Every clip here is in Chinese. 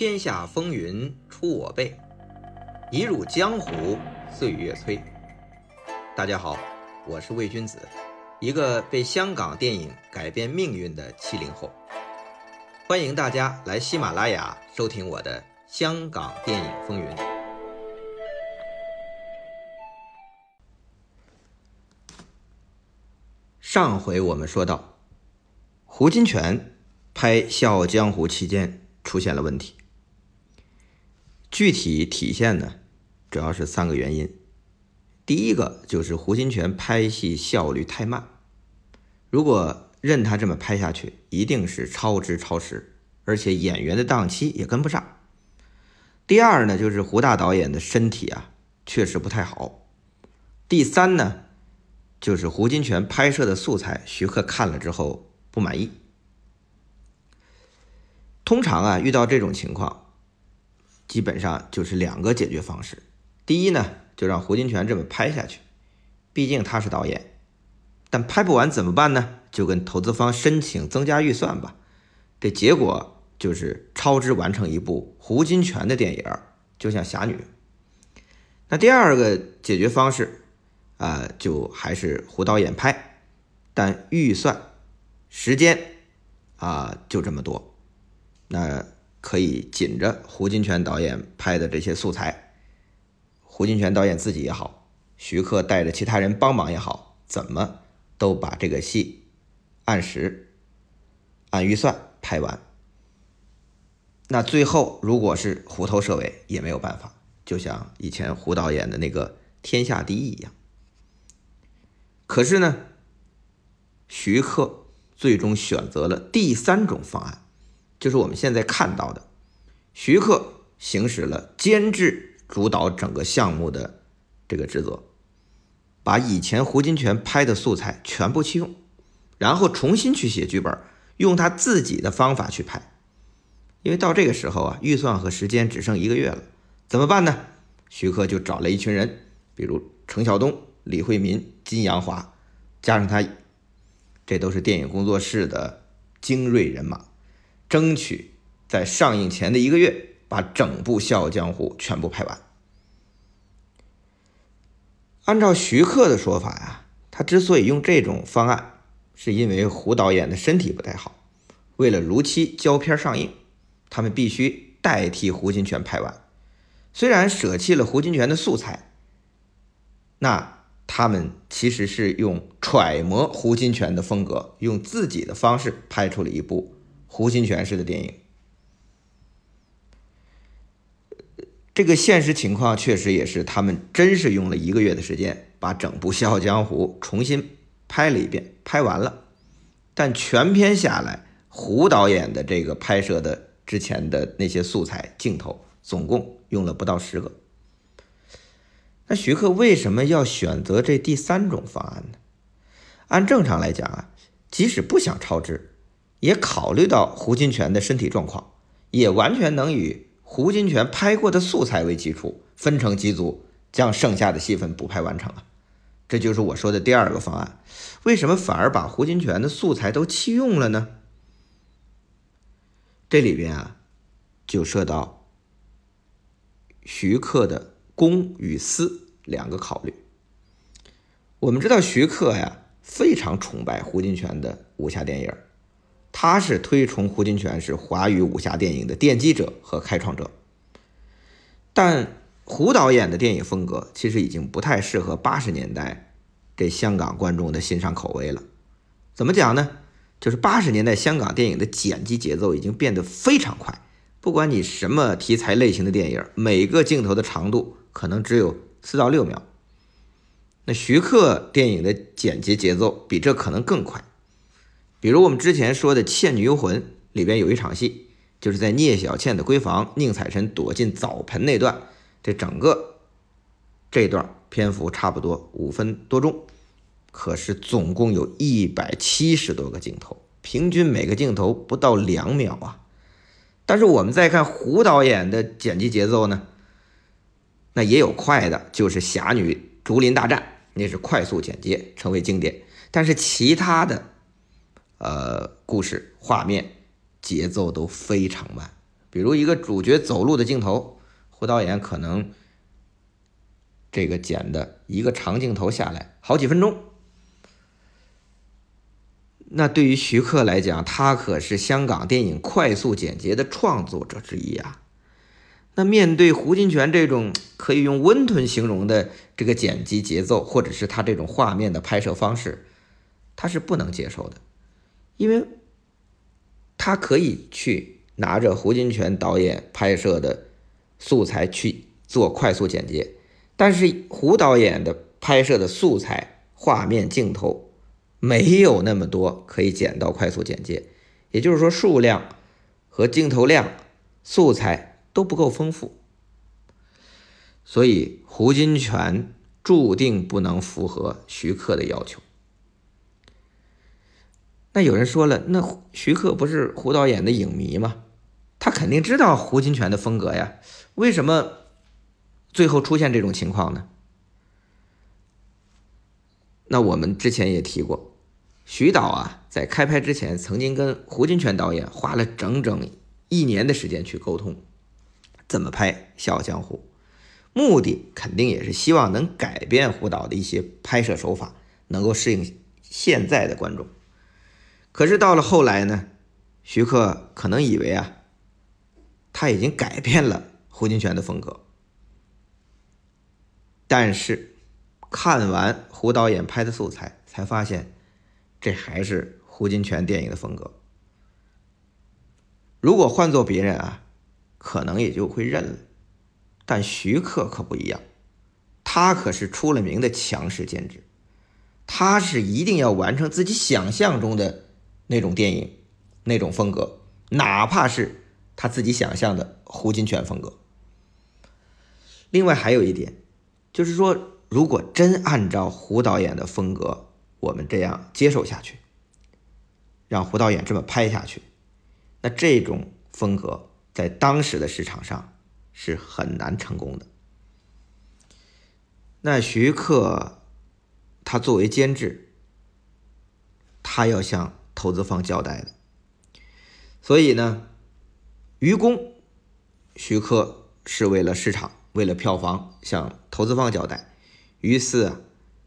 天下风云出我辈，一入江湖岁月催。大家好，我是魏君子，一个被香港电影改变命运的七零后。欢迎大家来喜马拉雅收听我的《香港电影风云》。上回我们说到，胡金铨拍《笑傲江湖》期间出现了问题。具体体现呢，主要是三个原因。第一个就是胡金铨拍戏效率太慢，如果任他这么拍下去，一定是超支超时，而且演员的档期也跟不上。第二呢，就是胡大导演的身体啊，确实不太好。第三呢，就是胡金铨拍摄的素材，徐克看了之后不满意。通常啊，遇到这种情况。基本上就是两个解决方式。第一呢，就让胡金铨这么拍下去，毕竟他是导演。但拍不完怎么办呢？就跟投资方申请增加预算吧。这结果就是超支完成一部胡金铨的电影，就像《侠女》。那第二个解决方式啊，就还是胡导演拍，但预算、时间啊就这么多。那。可以紧着胡金铨导演拍的这些素材，胡金铨导演自己也好，徐克带着其他人帮忙也好，怎么都把这个戏按时、按预算拍完。那最后如果是虎头蛇尾也没有办法，就像以前胡导演的那个《天下第一》一样。可是呢，徐克最终选择了第三种方案。就是我们现在看到的，徐克行使了监制主导整个项目的这个职责，把以前胡金铨拍的素材全部弃用，然后重新去写剧本，用他自己的方法去拍。因为到这个时候啊，预算和时间只剩一个月了，怎么办呢？徐克就找了一群人，比如程晓东、李惠民、金阳华，加上他，这都是电影工作室的精锐人马。争取在上映前的一个月把整部《笑傲江湖》全部拍完。按照徐克的说法呀，他之所以用这种方案，是因为胡导演的身体不太好，为了如期胶片上映，他们必须代替胡金铨拍完。虽然舍弃了胡金铨的素材，那他们其实是用揣摩胡金铨的风格，用自己的方式拍出了一部。胡金铨式的电影，这个现实情况确实也是他们真是用了一个月的时间，把整部《笑傲江湖》重新拍了一遍，拍完了。但全片下来，胡导演的这个拍摄的之前的那些素材镜头，总共用了不到十个。那徐克为什么要选择这第三种方案呢？按正常来讲啊，即使不想超支。也考虑到胡金铨的身体状况，也完全能以胡金铨拍过的素材为基础，分成几组，将剩下的戏份补拍完成了。这就是我说的第二个方案。为什么反而把胡金铨的素材都弃用了呢？这里边啊，就涉到徐克的公与私两个考虑。我们知道徐克呀，非常崇拜胡金铨的武侠电影。他是推崇胡金铨是华语武侠电影的奠基者和开创者，但胡导演的电影风格其实已经不太适合八十年代这香港观众的欣赏口味了。怎么讲呢？就是八十年代香港电影的剪辑节奏已经变得非常快，不管你什么题材类型的电影，每个镜头的长度可能只有四到六秒。那徐克电影的剪辑节奏比这可能更快。比如我们之前说的《倩女幽魂》里边有一场戏，就是在聂小倩的闺房，宁采臣躲进澡盆那段，这整个这段篇幅差不多五分多钟，可是总共有一百七十多个镜头，平均每个镜头不到两秒啊。但是我们再看胡导演的剪辑节奏呢，那也有快的，就是《侠女竹林大战》，那是快速剪接，成为经典。但是其他的。呃，故事、画面、节奏都非常慢，比如一个主角走路的镜头，胡导演可能这个剪的一个长镜头下来好几分钟。那对于徐克来讲，他可是香港电影快速剪辑的创作者之一啊。那面对胡金铨这种可以用温吞形容的这个剪辑节奏，或者是他这种画面的拍摄方式，他是不能接受的，因为他可以去拿着胡金铨导演拍摄的素材去做快速剪接，但是胡导演的拍摄的素材、画面、镜头。没有那么多可以剪到快速剪接，也就是说数量和镜头量、素材都不够丰富，所以胡金铨注定不能符合徐克的要求。那有人说了，那徐克不是胡导演的影迷吗？他肯定知道胡金铨的风格呀，为什么最后出现这种情况呢？那我们之前也提过。徐导啊，在开拍之前，曾经跟胡金铨导演花了整整一年的时间去沟通，怎么拍《笑傲江湖》，目的肯定也是希望能改变胡导的一些拍摄手法，能够适应现在的观众。可是到了后来呢，徐克可能以为啊，他已经改变了胡金铨的风格，但是看完胡导演拍的素材，才发现。这还是胡金铨电影的风格。如果换做别人啊，可能也就会认了。但徐克可不一样，他可是出了名的强势监制，他是一定要完成自己想象中的那种电影、那种风格，哪怕是他自己想象的胡金铨风格。另外还有一点，就是说，如果真按照胡导演的风格，我们这样接受下去，让胡导演这么拍下去，那这种风格在当时的市场上是很难成功的。那徐克他作为监制，他要向投资方交代的，所以呢，愚公徐克是为了市场，为了票房向投资方交代，于是啊。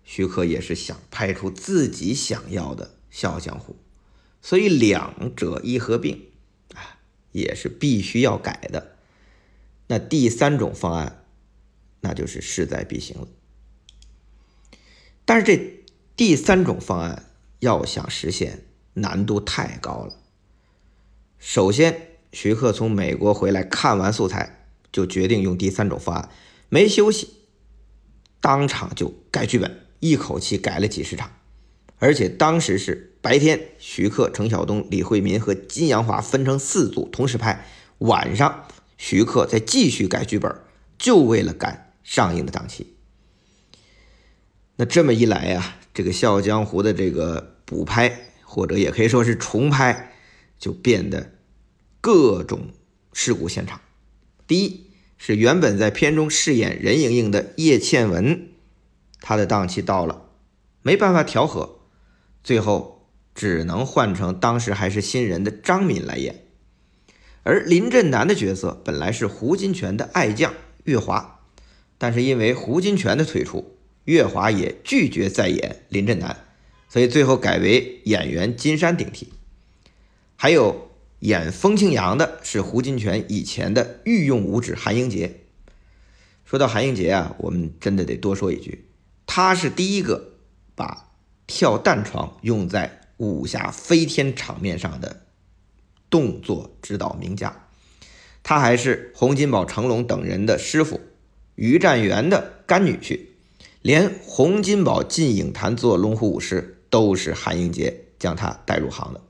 徐克也是想拍出自己想要的《笑傲江湖》，所以两者一合并，啊，也是必须要改的。那第三种方案，那就是势在必行了。但是这第三种方案要想实现，难度太高了。首先，徐克从美国回来看完素材，就决定用第三种方案，没休息，当场就改剧本。一口气改了几十场，而且当时是白天，徐克、程晓东、李惠民和金阳华分成四组同时拍，晚上徐克再继续改剧本，就为了赶上映的档期。那这么一来呀，这个《笑傲江湖》的这个补拍，或者也可以说是重拍，就变得各种事故现场。第一是原本在片中饰演任盈盈的叶倩文。她的档期到了，没办法调和，最后只能换成当时还是新人的张敏来演。而林振南的角色本来是胡金铨的爱将岳华，但是因为胡金铨的退出，岳华也拒绝再演林振南，所以最后改为演员金山顶替。还有演风清扬的是胡金铨以前的御用武指韩英杰。说到韩英杰啊，我们真的得多说一句。他是第一个把跳弹床用在武侠飞天场面上的动作指导名家，他还是洪金宝、成龙等人的师傅，于占元的干女婿，连洪金宝进影坛做龙虎武师都是韩英杰将他带入行的。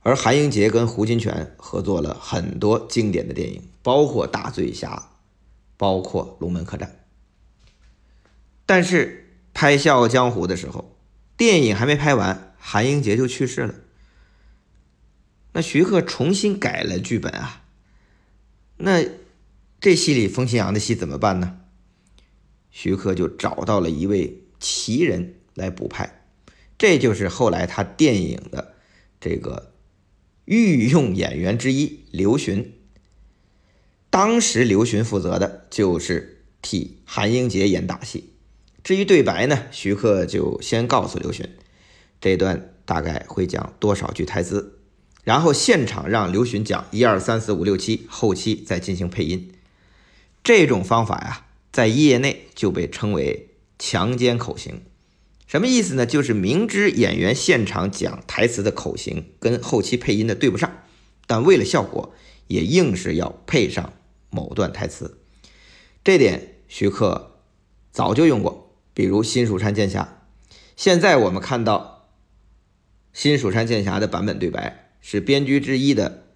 而韩英杰跟胡金铨合作了很多经典的电影，包括《大醉侠》，包括《龙门客栈》。但是拍《笑傲江湖》的时候，电影还没拍完，韩英杰就去世了。那徐克重新改了剧本啊，那这戏里风清扬的戏怎么办呢？徐克就找到了一位奇人来补拍，这就是后来他电影的这个御用演员之一刘询。当时刘询负责的就是替韩英杰演打戏。至于对白呢，徐克就先告诉刘询，这段大概会讲多少句台词，然后现场让刘询讲一二三四五六七，后期再进行配音。这种方法呀，在业内就被称为强奸口型。什么意思呢？就是明知演员现场讲台词的口型跟后期配音的对不上，但为了效果，也硬是要配上某段台词。这点徐克早就用过。比如《新蜀山剑侠》，现在我们看到《新蜀山剑侠》的版本对白是编剧之一的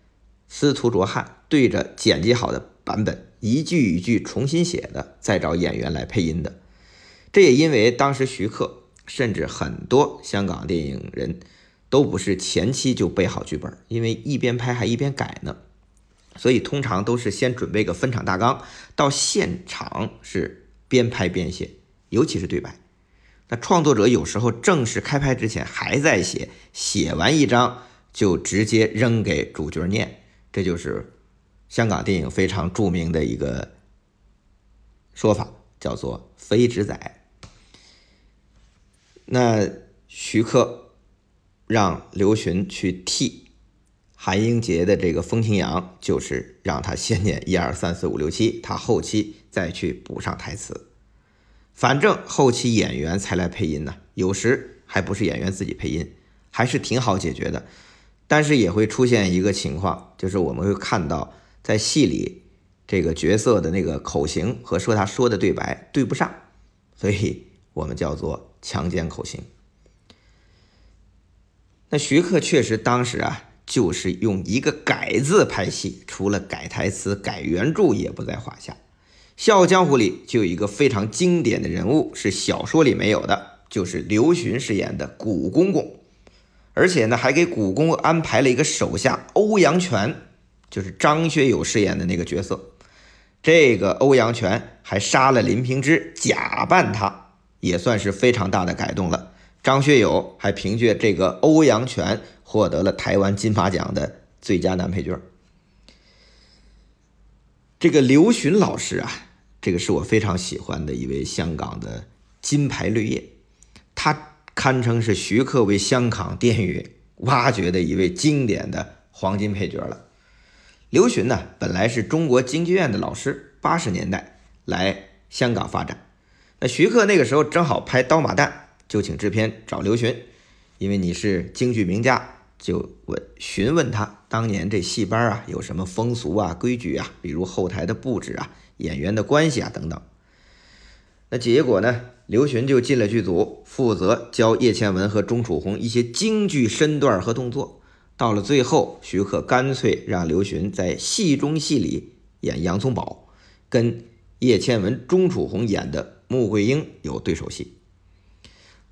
司徒卓汉对着剪辑好的版本一句一句重新写的，再找演员来配音的。这也因为当时徐克甚至很多香港电影人都不是前期就背好剧本，因为一边拍还一边改呢，所以通常都是先准备个分场大纲，到现场是边拍边写。尤其是对白，那创作者有时候正式开拍之前还在写，写完一张就直接扔给主角念，这就是香港电影非常著名的一个说法，叫做“飞纸仔”。那徐克让刘询去替韩英杰的这个风清扬，就是让他先念一二三四五六七，他后期再去补上台词。反正后期演员才来配音呢，有时还不是演员自己配音，还是挺好解决的。但是也会出现一个情况，就是我们会看到在戏里这个角色的那个口型和说他说的对白对不上，所以我们叫做强奸口型。那徐克确实当时啊，就是用一个改字拍戏，除了改台词、改原著也不在话下。《笑傲江湖》里就有一个非常经典的人物，是小说里没有的，就是刘询饰演的古公公，而且呢，还给古公公安排了一个手下欧阳全，就是张学友饰演的那个角色。这个欧阳全还杀了林平之，假扮他，也算是非常大的改动了。张学友还凭借这个欧阳全获得了台湾金马奖的最佳男配角。这个刘询老师啊，这个是我非常喜欢的一位香港的金牌绿叶，他堪称是徐克为香港电影挖掘的一位经典的黄金配角了。刘询呢，本来是中国京剧院的老师，八十年代来香港发展。那徐克那个时候正好拍《刀马旦》，就请制片找刘询，因为你是京剧名家。就问询问他当年这戏班啊有什么风俗啊规矩啊，比如后台的布置啊、演员的关系啊等等。那结果呢，刘询就进了剧组，负责教叶倩文和钟楚红一些京剧身段和动作。到了最后，徐克干脆让刘询在戏中戏里演杨宗保，跟叶倩文、钟楚红演的穆桂英有对手戏。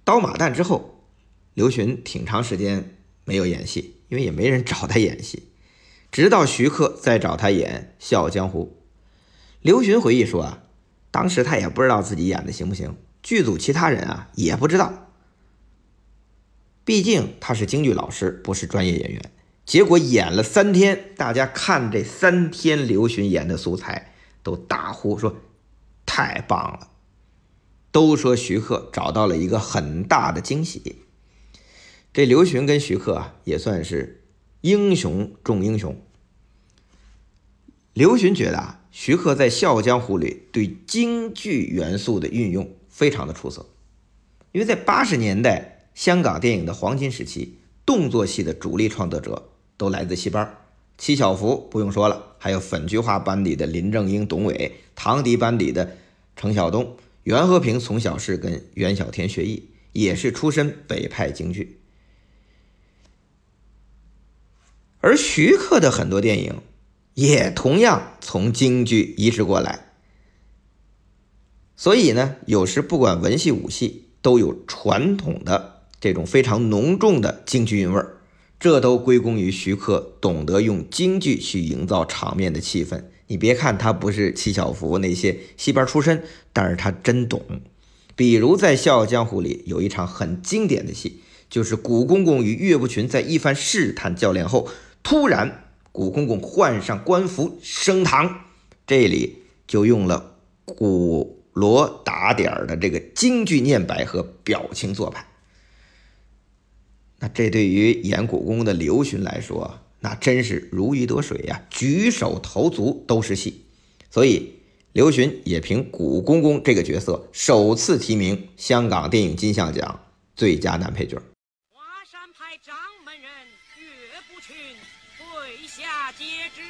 刀马旦之后，刘询挺长时间。没有演戏，因为也没人找他演戏。直到徐克再找他演《笑傲江湖》，刘询回忆说啊，当时他也不知道自己演的行不行，剧组其他人啊也不知道。毕竟他是京剧老师，不是专业演员。结果演了三天，大家看这三天刘询演的素材，都大呼说太棒了，都说徐克找到了一个很大的惊喜。这刘询跟徐克啊，也算是英雄重英雄。刘询觉得啊，徐克在《笑傲江湖》里对京剧元素的运用非常的出色，因为在八十年代香港电影的黄金时期，动作戏的主力创作者都来自戏班七小福不用说了，还有粉菊花班底的林正英、董伟，唐迪班底的程晓东，袁和平从小是跟袁小天学艺，也是出身北派京剧。而徐克的很多电影也同样从京剧移植过来，所以呢，有时不管文戏武戏，都有传统的这种非常浓重的京剧韵味儿，这都归功于徐克懂得用京剧去营造场面的气氛。你别看他不是七小福那些戏班出身，但是他真懂。比如在《笑傲江湖》里有一场很经典的戏，就是古公公与岳不群在一番试探较量后。突然，古公公换上官服升堂，这里就用了鼓锣打点的这个京剧念白和表情做派。那这对于演古公的刘询来说，那真是如鱼得水呀，举手投足都是戏。所以刘询也凭古公公这个角色，首次提名香港电影金像奖最佳男配角。华山派掌门人岳不群跪下接旨。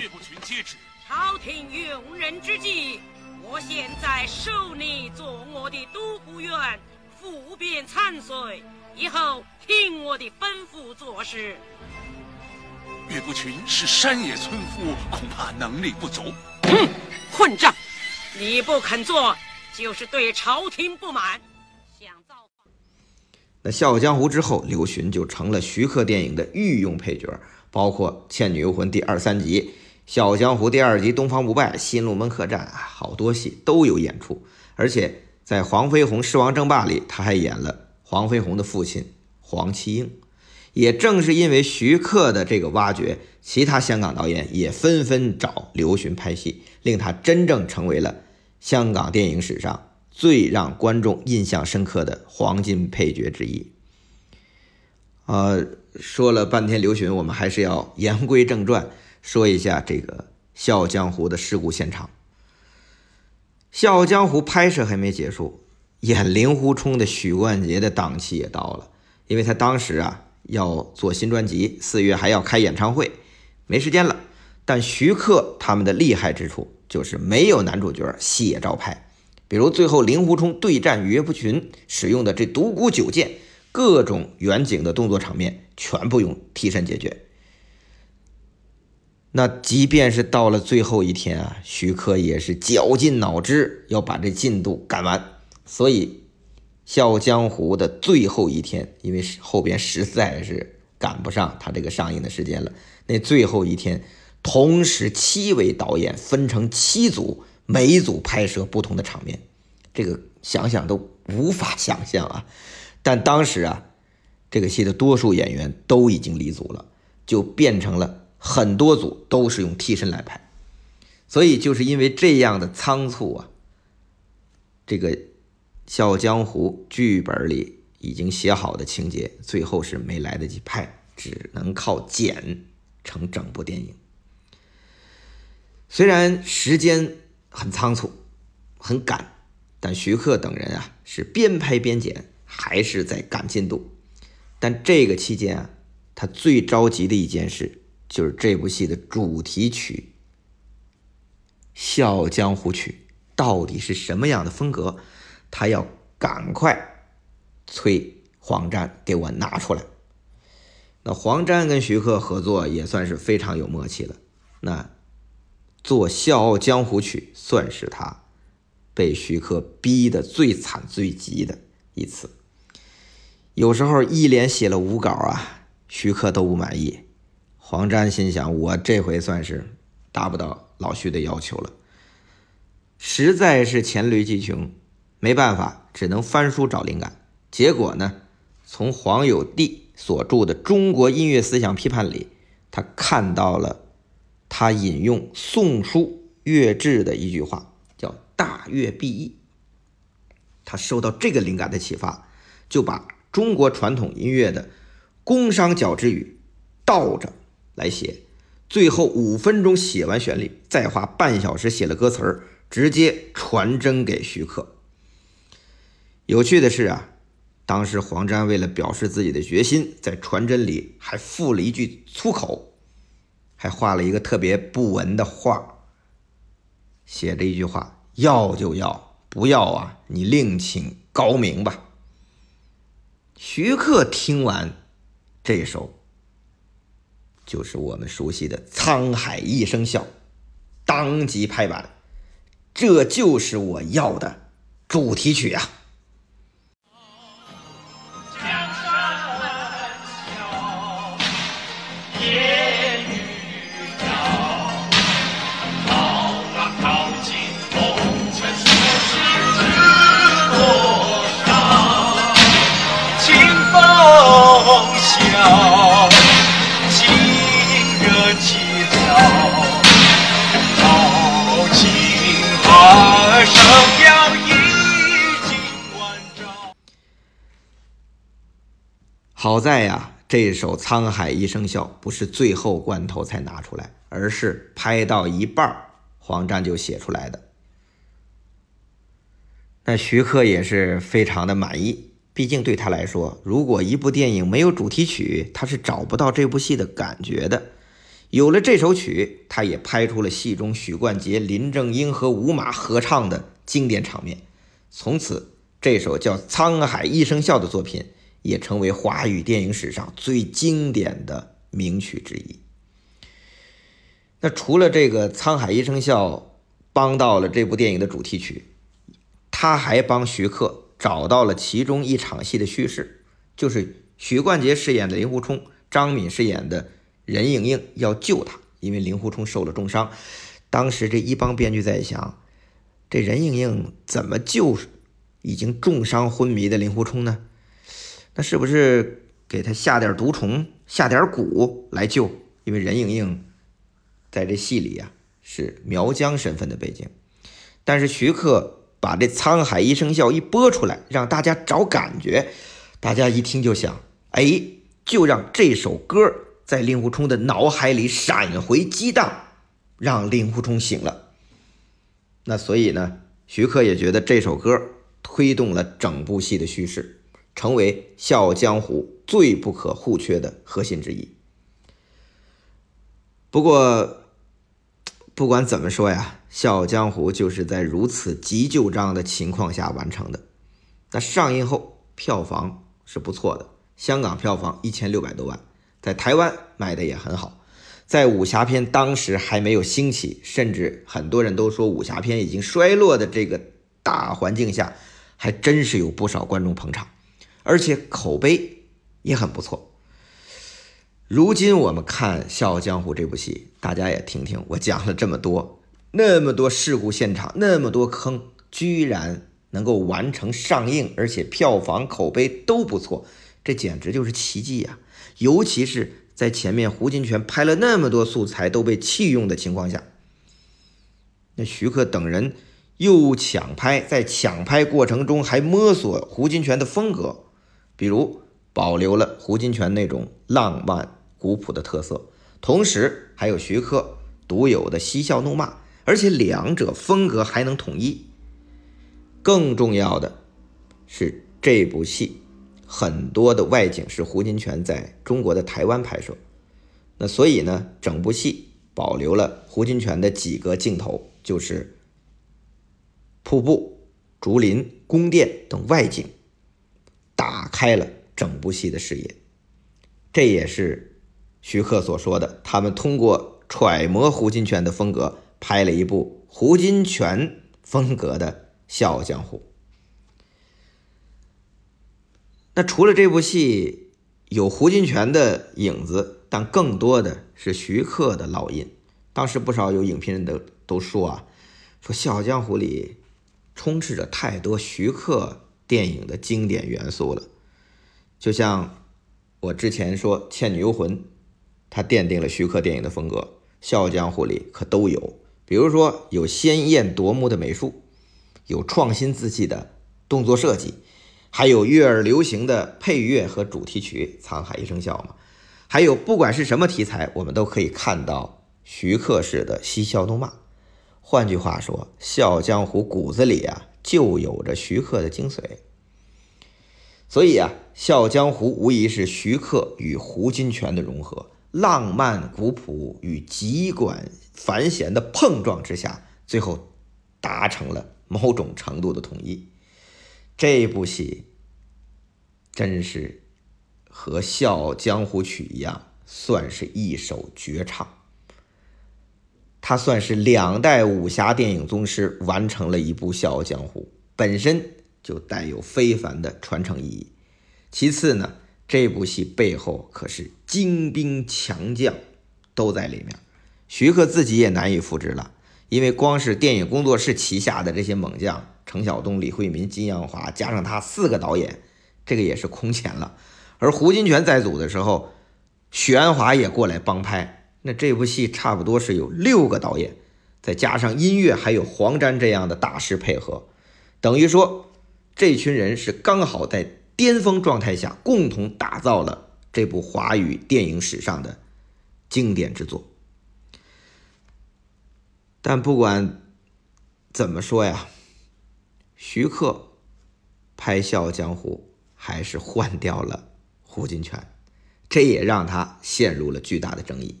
岳不群接旨。朝廷用人之际，我现在收你做我的都护院。不便参岁，以后听我的吩咐做事。岳不群是山野村夫，恐怕能力不足。哼，混账！你不肯做，就是对朝廷不满。想造反？那《笑傲江湖》之后，刘询就成了徐克电影的御用配角，包括《倩女幽魂》第二三集，《笑傲江湖》第二集《东方不败》《新龙门客栈》，好多戏都有演出，而且。在黄飞鸿狮王争霸里，他还演了黄飞鸿的父亲黄七英。也正是因为徐克的这个挖掘，其他香港导演也纷纷找刘询拍戏，令他真正成为了香港电影史上最让观众印象深刻的黄金配角之一。呃，说了半天刘询，我们还是要言归正传，说一下这个《笑傲江湖》的事故现场。《笑傲江湖》拍摄还没结束，演令狐冲的许冠杰的档期也到了，因为他当时啊要做新专辑，四月还要开演唱会，没时间了。但徐克他们的厉害之处就是没有男主角，戏也照拍。比如最后令狐冲对战岳不群使用的这独孤九剑，各种远景的动作场面全部用替身解决。那即便是到了最后一天啊，徐克也是绞尽脑汁要把这进度赶完。所以，《笑傲江湖》的最后一天，因为后边实在是赶不上他这个上映的时间了。那最后一天，同时七位导演分成七组，每组拍摄不同的场面，这个想想都无法想象啊。但当时啊，这个戏的多数演员都已经离组了，就变成了。很多组都是用替身来拍，所以就是因为这样的仓促啊，这个《笑傲江湖》剧本里已经写好的情节，最后是没来得及拍，只能靠剪成整部电影。虽然时间很仓促、很赶，但徐克等人啊是边拍边剪，还是在赶进度。但这个期间啊，他最着急的一件事。就是这部戏的主题曲《笑傲江湖曲》到底是什么样的风格？他要赶快催黄沾给我拿出来。那黄沾跟徐克合作也算是非常有默契了。那做《笑傲江湖曲》算是他被徐克逼得最惨最急的一次。有时候一连写了五稿啊，徐克都不满意。黄沾心想：“我这回算是达不到老徐的要求了，实在是黔驴技穷，没办法，只能翻书找灵感。结果呢，从黄有地所著的《中国音乐思想批判》里，他看到了他引用《宋书乐志》的一句话，叫‘大乐必易’。他受到这个灵感的启发，就把中国传统音乐的宫商角徵羽倒着。”来写，最后五分钟写完旋律，再花半小时写了歌词儿，直接传真给徐克。有趣的是啊，当时黄沾为了表示自己的决心，在传真里还附了一句粗口，还画了一个特别不文的画，写着一句话：“要就要，不要啊，你另请高明吧。”徐克听完这首。就是我们熟悉的《沧海一声笑》，当即拍板，这就是我要的主题曲啊！在呀，这首《沧海一声笑》不是最后关头才拿出来，而是拍到一半黄沾就写出来的。那徐克也是非常的满意，毕竟对他来说，如果一部电影没有主题曲，他是找不到这部戏的感觉的。有了这首曲，他也拍出了戏中许冠杰、林正英和吴马合唱的经典场面。从此，这首叫《沧海一声笑》的作品也成为华语电影史上最经典的名曲之一。那除了这个《沧海一声笑》帮到了这部电影的主题曲。他还帮徐克找到了其中一场戏的叙事，就是许冠杰饰演的令狐冲，张敏饰演的任盈盈要救他，因为令狐冲受了重伤。当时这一帮编剧在想，这任盈盈怎么救已经重伤昏迷的令狐冲呢？那是不是给他下点毒虫，下点蛊来救？因为任盈盈在这戏里呀是苗疆身份的背景，但是徐克。把这《沧海一声笑》一播出来，让大家找感觉，大家一听就想，哎，就让这首歌在令狐冲的脑海里闪回激荡，让令狐冲醒了。那所以呢，徐克也觉得这首歌推动了整部戏的叙事，成为《笑傲江湖》最不可或缺的核心之一。不过，不管怎么说呀。《笑傲江湖》就是在如此急救章的情况下完成的。那上映后票房是不错的，香港票房一千六百多万，在台湾卖的也很好。在武侠片当时还没有兴起，甚至很多人都说武侠片已经衰落的这个大环境下，还真是有不少观众捧场，而且口碑也很不错。如今我们看《笑傲江湖》这部戏，大家也听听我讲了这么多。那么多事故现场，那么多坑，居然能够完成上映，而且票房口碑都不错，这简直就是奇迹呀！尤其是在前面胡金铨拍了那么多素材都被弃用的情况下，那徐克等人又抢拍，在抢拍过程中还摸索胡金铨的风格，比如保留了胡金铨那种浪漫古朴的特色，同时还有徐克独有的嬉笑怒骂。而且两者风格还能统一。更重要的是，这部戏很多的外景是胡金铨在中国的台湾拍摄，那所以呢，整部戏保留了胡金铨的几个镜头，就是瀑布、竹林、宫殿等外景，开了整部戏的视野。这也是徐克所说的，他们通过揣摩胡金铨的风格。拍了一部胡金铨风格的《笑傲江湖》。那除了这部戏有胡金铨的影子，但更多的是徐克的烙印。当时不少有影评人都都说啊，说《笑傲江湖》里充斥着太多徐克电影的经典元素了。就像我之前说《倩女幽魂》，它奠定了徐克电影的风格，《笑傲江湖》里可都有。比如说有鲜艳夺目的美术，有创新自系的动作设计，还有悦耳流行的配乐和主题曲《沧海一声笑》嘛，还有不管是什么题材，我们都可以看到徐克式的嬉笑怒骂。换句话说，《笑傲江湖》骨子里啊就有着徐克的精髓。所以啊，《笑傲江湖》无疑是徐克与胡金铨的融合。浪漫古朴与极管繁弦的碰撞之下，最后达成了某种程度的统一。这部戏真是和《笑傲江湖曲》一样，算是一首绝唱。它算是两代武侠电影宗师完成了一部《笑傲江湖》，本身就带有非凡的传承意义。其次呢？这部戏背后可是精兵强将都在里面，徐克自己也难以复制了，因为光是电影工作室旗下的这些猛将，程晓东、李惠民、金阳华，加上他四个导演，这个也是空前了。而胡金铨在组的时候，许鞍华也过来帮拍，那这部戏差不多是有六个导演，再加上音乐还有黄沾这样的大师配合，等于说这群人是刚好在。巅峰状态下，共同打造了这部华语电影史上的经典之作。但不管怎么说呀，徐克拍《笑傲江湖》还是换掉了胡金铨，这也让他陷入了巨大的争议。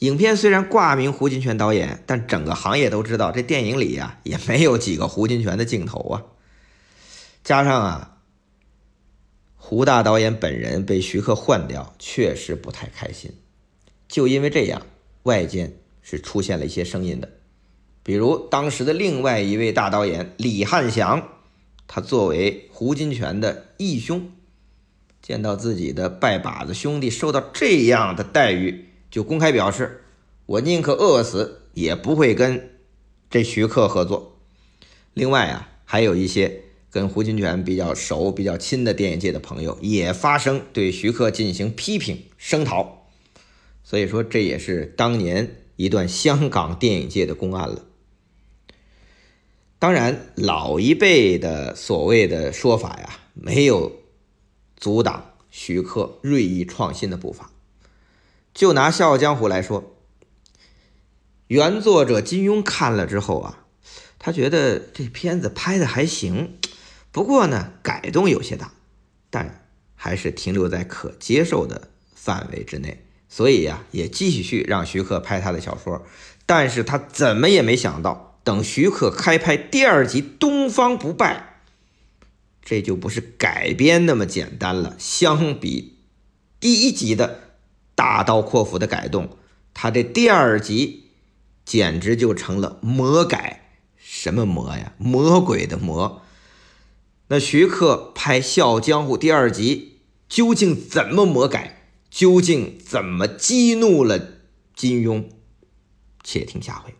影片虽然挂名胡金铨导演，但整个行业都知道，这电影里呀也没有几个胡金铨的镜头啊。加上啊，胡大导演本人被徐克换掉，确实不太开心。就因为这样，外间是出现了一些声音的，比如当时的另外一位大导演李翰祥，他作为胡金铨的义兄，见到自己的拜把子兄弟受到这样的待遇。就公开表示，我宁可饿死，也不会跟这徐克合作。另外啊，还有一些跟胡金铨比较熟、比较亲的电影界的朋友，也发声对徐克进行批评声讨。所以说，这也是当年一段香港电影界的公案了。当然，老一辈的所谓的说法呀，没有阻挡徐克锐意创新的步伐。就拿《笑傲江湖》来说，原作者金庸看了之后啊，他觉得这片子拍的还行，不过呢改动有些大，但还是停留在可接受的范围之内，所以呀也继续去让徐克拍他的小说。但是他怎么也没想到，等徐克开拍第二集《东方不败》，这就不是改编那么简单了。相比第一集的。大刀阔斧的改动，他这第二集简直就成了魔改，什么魔呀？魔鬼的魔。那徐克拍《笑傲江湖》第二集究竟怎么魔改？究竟怎么激怒了金庸？且听下回。